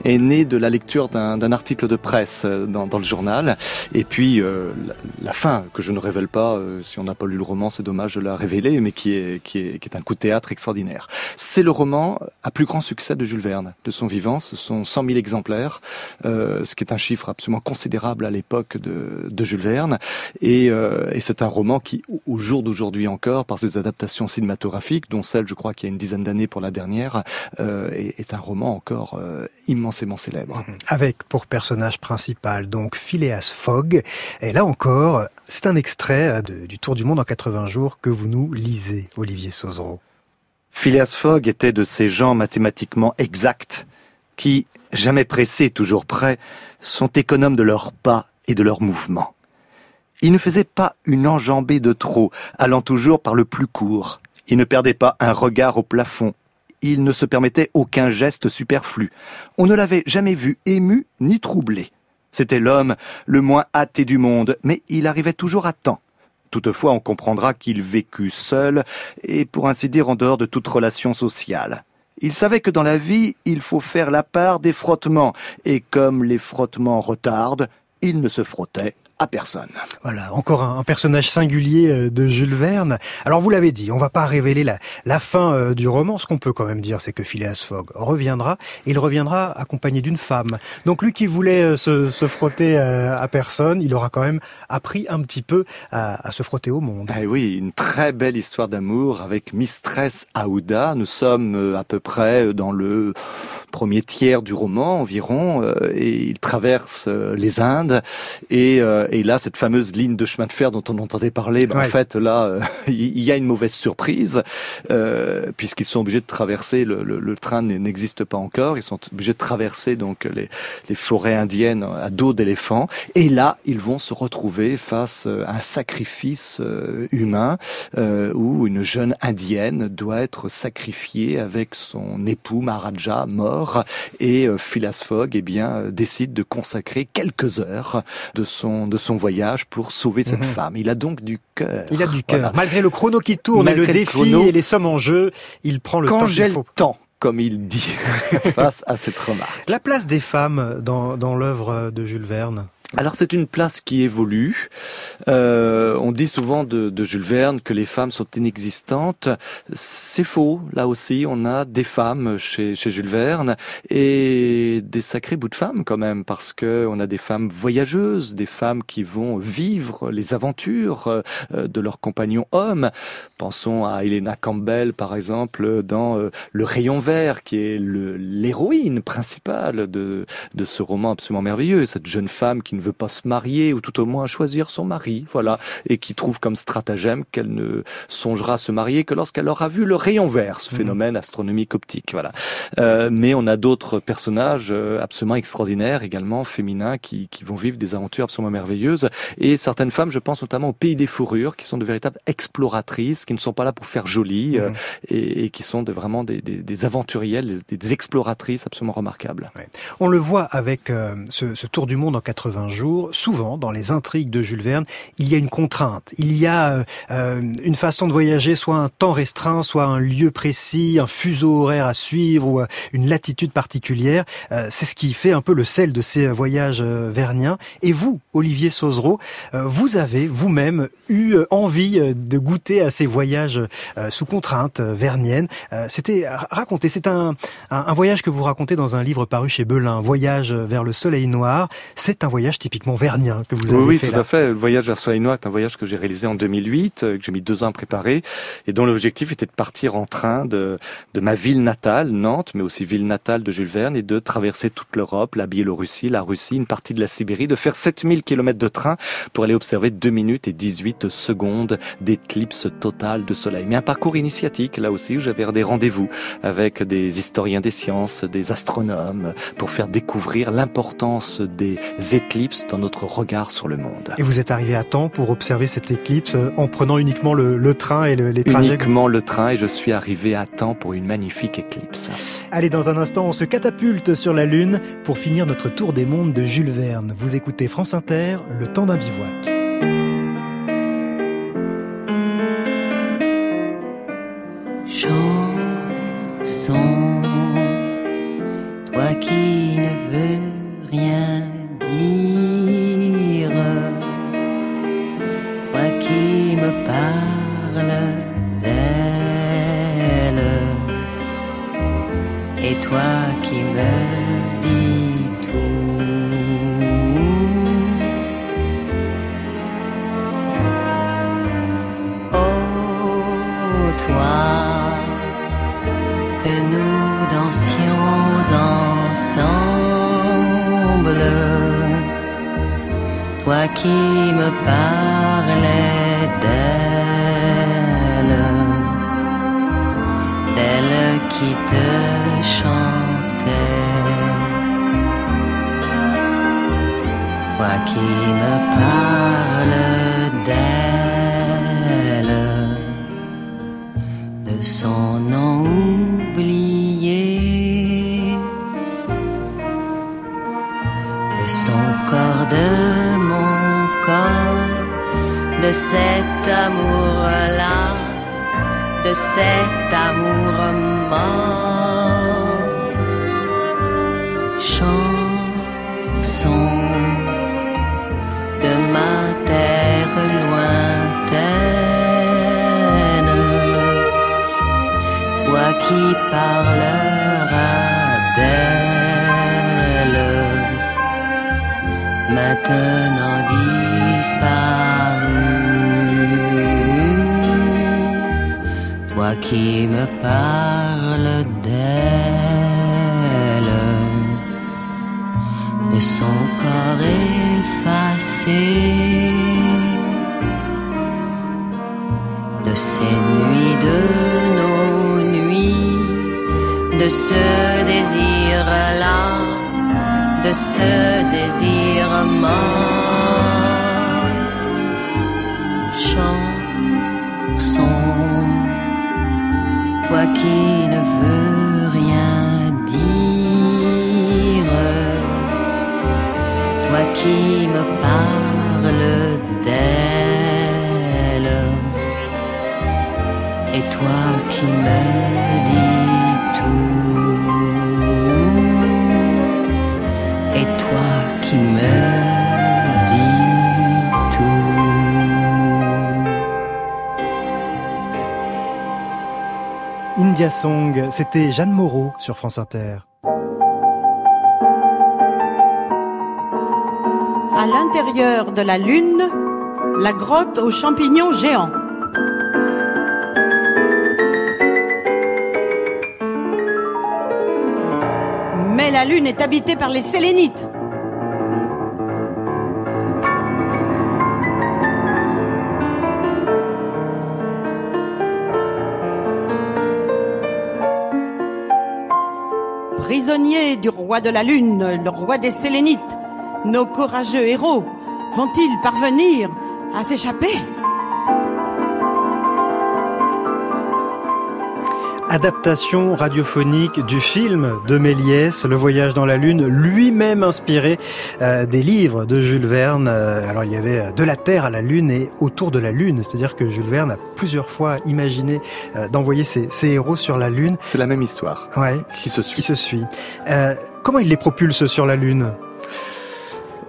est née de la lecture d'un article de presse dans, dans, le journal. Et puis la, la fin que je ne révèle pas. Euh, si on n'a pas lu le roman, c'est dommage de la révéler, mais qui est, qui est, qui est un coup de théâtre extraordinaire. C'est le roman à plus grand succès de Jules Verne, de son vivant. Ce sont 100 000 exemplaires, euh, ce qui est un chiffre absolument considérable à l'époque de, de Jules Verne. Et, euh, c'est un roman qui, au jour d'aujourd'hui encore, par ses adaptations cinématographiques, dont celle, je crois, qu'il y a une dizaine d'années pour la dernière, est, est, un roman encore immensément célèbre. Avec pour personnage principal donc Phileas Fogg. Et là encore, c'est un extrait de, du Tour du monde en 80 jours que vous nous lisez, Olivier Sauzereau. Phileas Fogg était de ces gens mathématiquement exacts qui, jamais pressés, toujours prêts, sont économes de leurs pas et de leurs mouvements. Il ne faisait pas une enjambée de trop, allant toujours par le plus court. Il ne perdait pas un regard au plafond. Il ne se permettait aucun geste superflu. On ne l'avait jamais vu ému ni troublé. C'était l'homme le moins hâté du monde, mais il arrivait toujours à temps. Toutefois, on comprendra qu'il vécut seul et, pour ainsi dire, en dehors de toute relation sociale. Il savait que dans la vie, il faut faire la part des frottements, et comme les frottements retardent, il ne se frottait à personne. Voilà, encore un, un, personnage singulier de Jules Verne. Alors vous l'avez dit, on va pas révéler la, la fin euh, du roman. Ce qu'on peut quand même dire, c'est que Phileas Fogg reviendra, et il reviendra accompagné d'une femme. Donc lui qui voulait euh, se, se, frotter euh, à personne, il aura quand même appris un petit peu à, à se frotter au monde. Ah oui, une très belle histoire d'amour avec Mistress Aouda. Nous sommes à peu près dans le premier tiers du roman environ, et il traverse les Indes et et là, cette fameuse ligne de chemin de fer dont on entendait parler, ben, en fait, là, euh, il y a une mauvaise surprise, euh, puisqu'ils sont obligés de traverser, le, le, le train n'existe pas encore, ils sont obligés de traverser donc les, les forêts indiennes à dos d'éléphants, et là, ils vont se retrouver face à un sacrifice humain, où une jeune indienne doit être sacrifiée avec son époux Maharaja mort, et Phileas Fogg, eh bien, décide de consacrer quelques heures de son, de son voyage pour sauver cette Mhm. femme. Il a donc du cœur. Il a du cœur. Voilà. Malgré le chrono qui tourne Malgré et le le défi chrono. et les sommes en jeu, il prend le Quand temps j'ai qu'il le temps, comme il dit, face à cette remarque. La place des femmes dans, dans l'œuvre de Jules Verne? Alors c'est une place qui évolue. Euh, on dit souvent de, de Jules Verne que les femmes sont inexistantes. C'est faux. Là aussi, on a des femmes chez, chez Jules Verne et des sacrés bouts de femmes quand même, parce que on a des femmes voyageuses, des femmes qui vont vivre les aventures euh, de leurs compagnons hommes. Pensons à Helena Campbell, par exemple, dans euh, Le Rayon Vert, qui est l'héroïne principale de, de ce roman absolument merveilleux. Cette jeune femme qui ne veut pas se marier, ou tout au moins choisir son mari, voilà, et qui trouve comme stratagème qu'elle ne songera à se marier que lorsqu'elle aura vu le rayon vert, ce phénomène astronomique optique, voilà. Euh, mais on a d'autres personnages euh, absolument extraordinaires, également féminins, qui, qui vont vivre des aventures absolument merveilleuses. Et certaines femmes, je pense notamment au pays des fourrures, qui sont de véritables exploratrices, qui ne sont pas là pour faire joli, euh, et, et qui sont de- vraiment des, des, des aventurielles, des, des exploratrices absolument remarquables. On le voit avec euh, ce, ce tour du monde en 80 Souvent, dans les intrigues de Jules Verne, il y a une contrainte. Il y a euh, euh, une façon de voyager, soit un temps restreint, soit un lieu précis, un fuseau horaire à suivre ou euh, une latitude particulière. C'est ce qui fait un peu le sel de ces voyages verniens. Et vous, Olivier Sauzereau, vous avez vous-même eu envie de goûter à ces voyages sous contrainte vernienne. C'était raconté. C'est un, un, un voyage que vous racontez dans un livre paru chez Belin, Voyage vers le soleil noir. C'est un voyage typiquement vernien que vous avez oui, oui, fait tout là. à fait. Le voyage vers Soleil Noir est un voyage que j'ai réalisé en 2008, euh, que j'ai mis deux ans à préparer, et dont l'objectif était de partir en train de, de ma ville natale, Nantes, mais aussi ville natale de Jules Verne, et de traverser toute l'Europe, la Biélorussie, la Russie, une partie de la Sibérie, de faire 7000 km de train pour aller observer 2 minutes et 18 secondes d'éclipse totale de soleil. Mais un parcours initiatique, là aussi, où j'avais des rendez-vous avec des historiens des sciences, des astronomes, pour faire découvrir l'importance des éclipses dans notre regard sur le monde. Et vous êtes arrivé à temps pour observer cette éclipse euh, en prenant uniquement le, le train et le- les trajets. Uniquement le train et je suis arrivé à temps pour une magnifique éclipse. Allez, dans un instant, on se catapulte sur la Lune pour finir notre tour des mondes de Jules Verne. Vous écoutez France Inter, le temps d'un bivouac. Chanson, toi qui ne veux rien et toi qui me dis tout. Oh, toi que nous dansions ensemble. Toi qui de ce désir mort. Chanson, toi qui ne veux rien dire, toi qui me parles d'elle, et toi qui me dis India Song, c'était Jeanne Moreau sur France Inter. À l'intérieur de la Lune, la grotte aux champignons géants. Mais la Lune est habitée par les Sélénites. Du roi de la Lune, le roi des Sélénites, nos courageux héros vont-ils parvenir à s'échapper? Adaptation radiophonique du film de Méliès, Le Voyage dans la Lune, lui-même inspiré euh, des livres de Jules Verne. Euh, alors il y avait euh, de la Terre à la Lune et autour de la Lune, c'est-à-dire que Jules Verne a plusieurs fois imaginé euh, d'envoyer ses, ses, héros sur la Lune. C'est la même histoire. Ouais. Qui se suit. Qui se suit. Euh, comment il les propulse sur la Lune?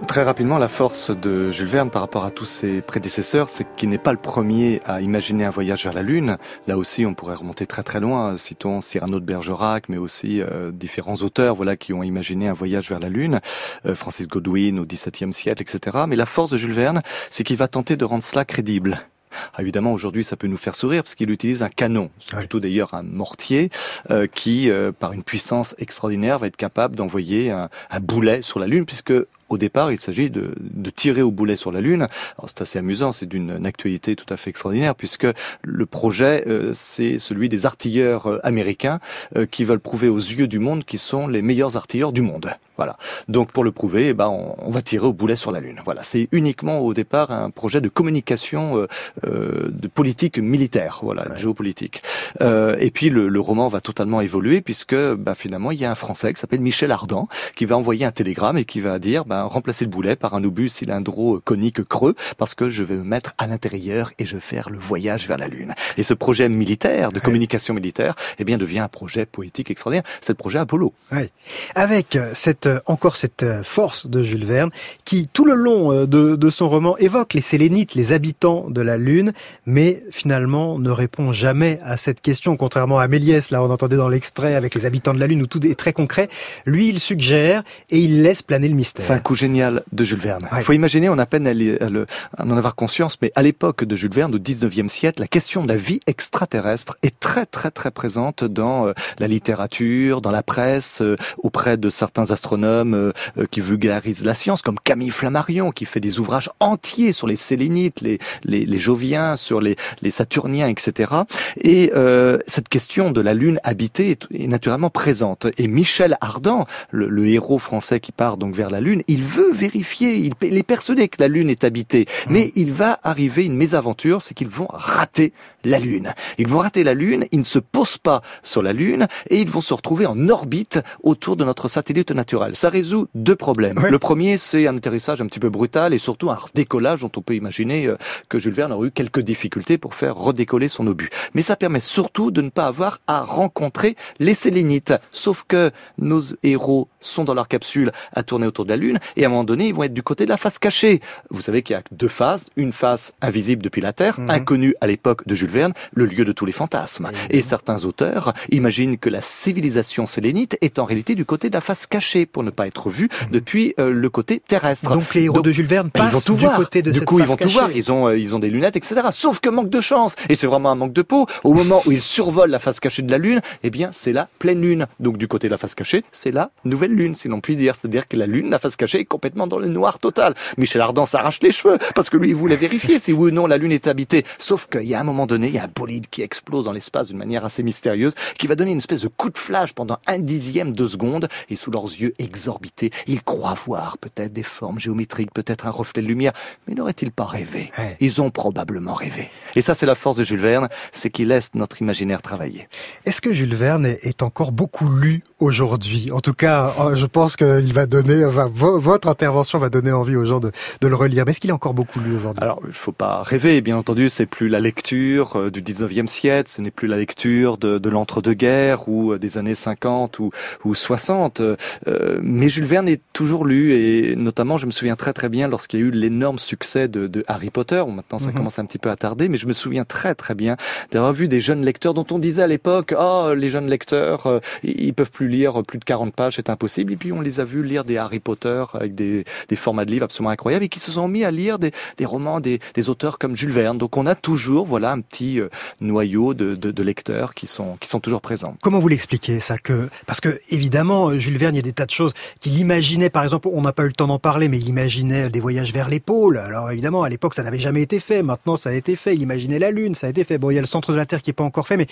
Très rapidement, la force de Jules Verne par rapport à tous ses prédécesseurs, c'est qu'il n'est pas le premier à imaginer un voyage vers la Lune. Là aussi, on pourrait remonter très très loin. Citons Cyrano de Bergerac, mais aussi euh, différents auteurs, voilà, qui ont imaginé un voyage vers la Lune. Euh, Francis Godwin au XVIIe siècle, etc. Mais la force de Jules Verne, c'est qu'il va tenter de rendre cela crédible. Ah, évidemment, aujourd'hui, ça peut nous faire sourire parce qu'il utilise un canon, c'est plutôt d'ailleurs un mortier euh, qui, euh, par une puissance extraordinaire, va être capable d'envoyer un, un, boulet sur la Lune, puisque au départ, il s'agit de, de, tirer au boulet sur la Lune. Alors c'est assez amusant, c'est d'une actualité tout à fait extraordinaire, puisque le projet, euh, c'est celui des artilleurs euh, américains euh, qui veulent prouver aux yeux du monde qu'ils sont les meilleurs artilleurs du monde. Voilà. Donc pour le prouver, eh ben, on, on, va tirer au boulet sur la Lune. Voilà. C'est uniquement au départ un projet de communication de politique militaire, voilà, ouais. géopolitique. et puis le, le, roman va totalement évoluer, puisque bah, finalement, il y a un Français qui s'appelle Michel Ardan, qui va envoyer un télégramme et qui va dire... Bah, remplacer le boulet par un obus cylindro conique creux parce que je vais me mettre à l'intérieur et je vais faire le voyage vers la Lune. Et ce projet militaire, de communication militaire, eh bien, devient un projet poétique extraordinaire. C'est le projet Apollo. Ouais. Avec cette, encore cette force de Jules Verne qui, tout le long de, de son roman, évoque les Sélénites, les habitants de la Lune, mais finalement ne répond jamais à cette question, contrairement à Méliès, là, on entendait dans l'extrait avec les habitants de la Lune où tout est très concret. Lui, il suggère et il laisse planer le mystère. Coup génial de Jules Verne. Il ouais. faut imaginer, on a peine à, le, à, le, à, en avoir conscience, mais à l'époque de Jules Verne, au 19e siècle, la question de la vie extraterrestre est très très très présente dans euh, la littérature, dans la presse, euh, auprès de certains astronomes euh, qui vulgarisent la science, comme Camille Flammarion, qui fait des ouvrages entiers sur les Sélénites, les, les, les Joviens, sur les, les Saturniens, etc. Et cette question de la Lune habitée est, est, naturellement présente. Et Michel Ardan, le, le héros français qui part donc vers la Lune, il veut vérifier, il, il, est persuadé que la Lune est habitée, mmh. mais il va arriver une mésaventure, c'est qu'ils vont rater la Lune. Ils vont rater la Lune, ils ne se posent pas sur la Lune et ils vont se retrouver en orbite autour de notre satellite naturel. Ça résout deux problèmes. Le premier, c'est un atterrissage un petit peu brutal et surtout un redécollage dont on peut imaginer euh, que Jules Verne aurait eu quelques difficultés pour faire redécoller son obus. Mais ça permet surtout de ne pas avoir à rencontrer les Sélénites. Sauf que nos héros sont dans leur capsule à tourner autour de la Lune et à un moment donné, ils vont être du côté de la face cachée. Vous savez qu'il y a deux faces, une face invisible depuis la Terre, mmh. inconnue à l'époque de Jules Verne, le lieu de tous les fantasmes. Et certains auteurs imaginent que la civilisation sélénite est en réalité du côté de la face cachée pour ne pas être vue mmh. depuis euh, le côté terrestre. Donc les héros Donc, de Jules Verne passent ils vont tout du voir. côté de du cette coup, ils vont tout voir. Ils ont, euh, ils ont des lunettes, etc. Sauf que manque de chance. Et c'est vraiment un manque de peau. Au moment où ils survolent la face cachée de la Lune, eh bien, c'est la pleine Lune. Donc du côté de la face cachée, c'est la nouvelle Lune, si l'on peut dire. C'est-à-dire que la Lune, la face cachée, plongé complètement dans le noir total. Michel Ardan s'arrache les cheveux parce que lui il voulait vérifier si oui ou non la Lune est habitée. Sauf qu'il y a un moment donné, il y a un bolide qui explose dans l'espace d'une manière assez mystérieuse, qui va donner une espèce de coup de flash pendant un dixième de seconde, et sous leurs yeux exorbités, ils croient voir peut-être des formes géométriques, peut-être un reflet de lumière, mais n'auraient-ils pas rêvé? Ils ont probablement rêvé. Et ça, c'est la force de Jules Verne, c'est qu'il laisse notre imaginaire travailler. Est-ce que Jules Verne est encore beaucoup lu aujourd'hui? En tout cas, euh, je pense qu'il va donner, enfin, votre intervention va donner envie aux gens de, de le relire. Mais est-ce qu'il est encore beaucoup lu aujourd'hui? Alors, il faut pas rêver, bien entendu, c'est plus la lecture euh, du 19e siècle, ce n'est plus la lecture de, de l'entre-deux-guerres ou euh, des années 50 ou, ou 60. mais Jules Verne est toujours lu et notamment, je me souviens très très bien lorsqu'il y a eu l'énorme succès de, de, Harry Potter. Maintenant, ça mhm. commence un petit peu à tarder, mais je me souviens très très bien d'avoir vu des jeunes lecteurs dont on disait à l'époque, oh, les jeunes lecteurs, euh, ils peuvent plus lire plus de 40 pages, c'est impossible. Et puis on les a vus lire des Harry Potter avec des, des formats de livres absolument incroyables et qui se sont mis à lire des, des romans des, des, auteurs comme Jules Verne. Donc on a toujours, voilà, un petit euh, noyau de, de, de, lecteurs qui sont qui sont toujours présents. Comment vous l'expliquez ça que parce que évidemment Jules Verne, il y a des tas de choses qu'il imaginait. Par exemple, on n'a pas eu le temps d'en parler, mais il imaginait des voyages vers les pôles. Alors évidemment, à l'époque, ça n'avait jamais été fait. Maintenant, ça a été fait. Il imaginait la Lune, ça a été fait. Bon, il y a le centre de la Terre qui est pas encore fait, mais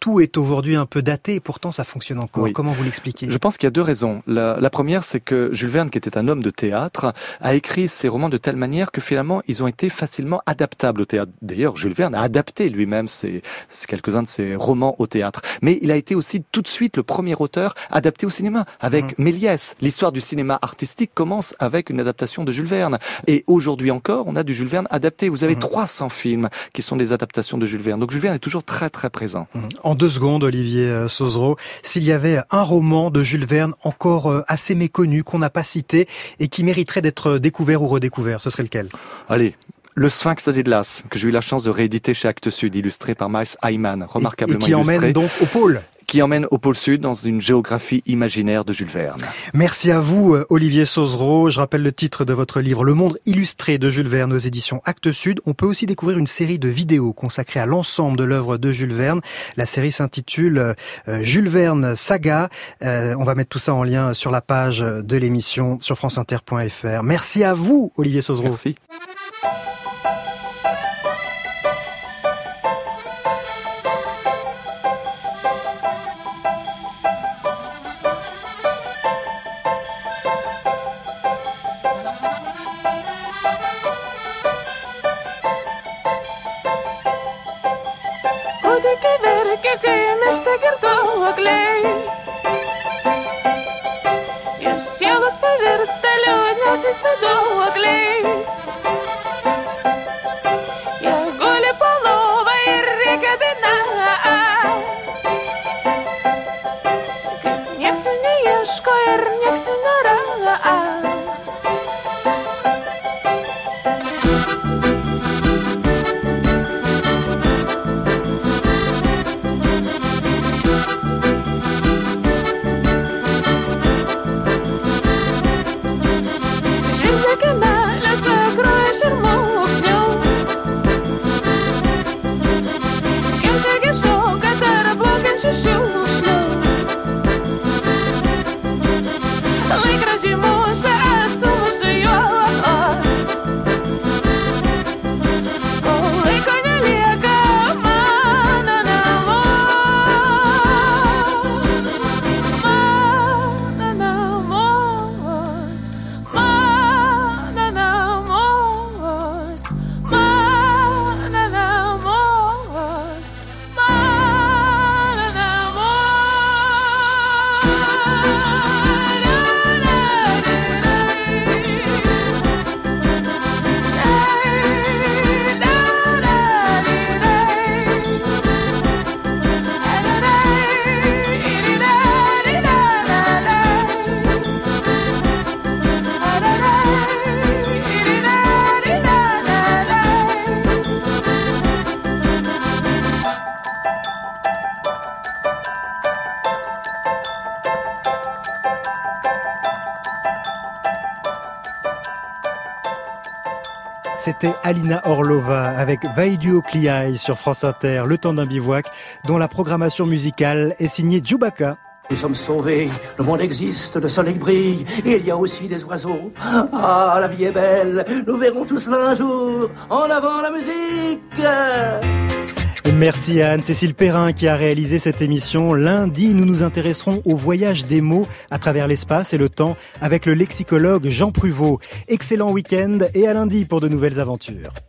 tout est aujourd'hui un peu daté. Et pourtant, ça fonctionne encore. Comment vous l'expliquez? Je pense qu'il y a deux raisons. La, la première, c'est que Jules Verne, qui était un homme de théâtre, a écrit ses romans de telle manière que finalement, ils ont été facilement adaptables au théâtre. D'ailleurs, Jules Verne a adapté lui-même ses, quelques-uns de ses romans au théâtre. Mais il a été aussi tout de suite le premier auteur adapté au cinéma, avec mmh. Méliès. L'histoire du cinéma artistique commence avec une adaptation de Jules Verne. Et aujourd'hui encore, on a du Jules Verne adapté. Vous avez 300 mmh. films qui sont des adaptations de Jules Verne. Donc Jules Verne est toujours très très présent. Mmh. En deux secondes, Olivier euh, Sauzereau, s'il y avait un roman de Jules Verne encore euh, assez méconnu, qu'on n'a pas cité et qui mériterait d'être découvert ou redécouvert, ce serait lequel? Allez, le Sphinx de Glace, que j'ai eu la chance de rééditer chez Actes Sud, illustré par Miles Hyman, remarquablement et, qui emmène donc au pôle qui emmène au pôle sud dans une géographie imaginaire de Jules Verne. Merci à vous, euh, Olivier Sauzereau. Je rappelle le titre de votre livre, Le monde illustré de Jules Verne aux éditions Actes Sud. On peut aussi découvrir une série de vidéos consacrées à l'ensemble de l'œuvre de Jules Verne. La série s'intitule euh, Jules Verne Saga. Euh, on va mettre tout ça en lien sur la page de l'émission sur franceinter.fr. Merci à vous, Olivier Sauzereau. Merci. kai miršta girtuokliai. Ir sielos pavirsta liūdniausiais viduokliais. Jie guli palova ir reikia dainas. Kad nieks jų neieško ir neieško. C'était Alina Orlova avec Vaidu Kliai sur France Inter, Le temps d'un bivouac, dont la programmation musicale est signée Djoubaka. Nous sommes sauvés, le monde existe, le soleil brille, et il y a aussi des oiseaux. Ah, la vie est belle, nous verrons cela un jour. En avant la musique Merci à Anne-Cécile Perrin qui a réalisé cette émission. Lundi, nous nous intéresserons au voyage des mots à travers l'espace et le temps avec le lexicologue Jean Pruvot. Excellent week-end et à lundi pour de nouvelles aventures.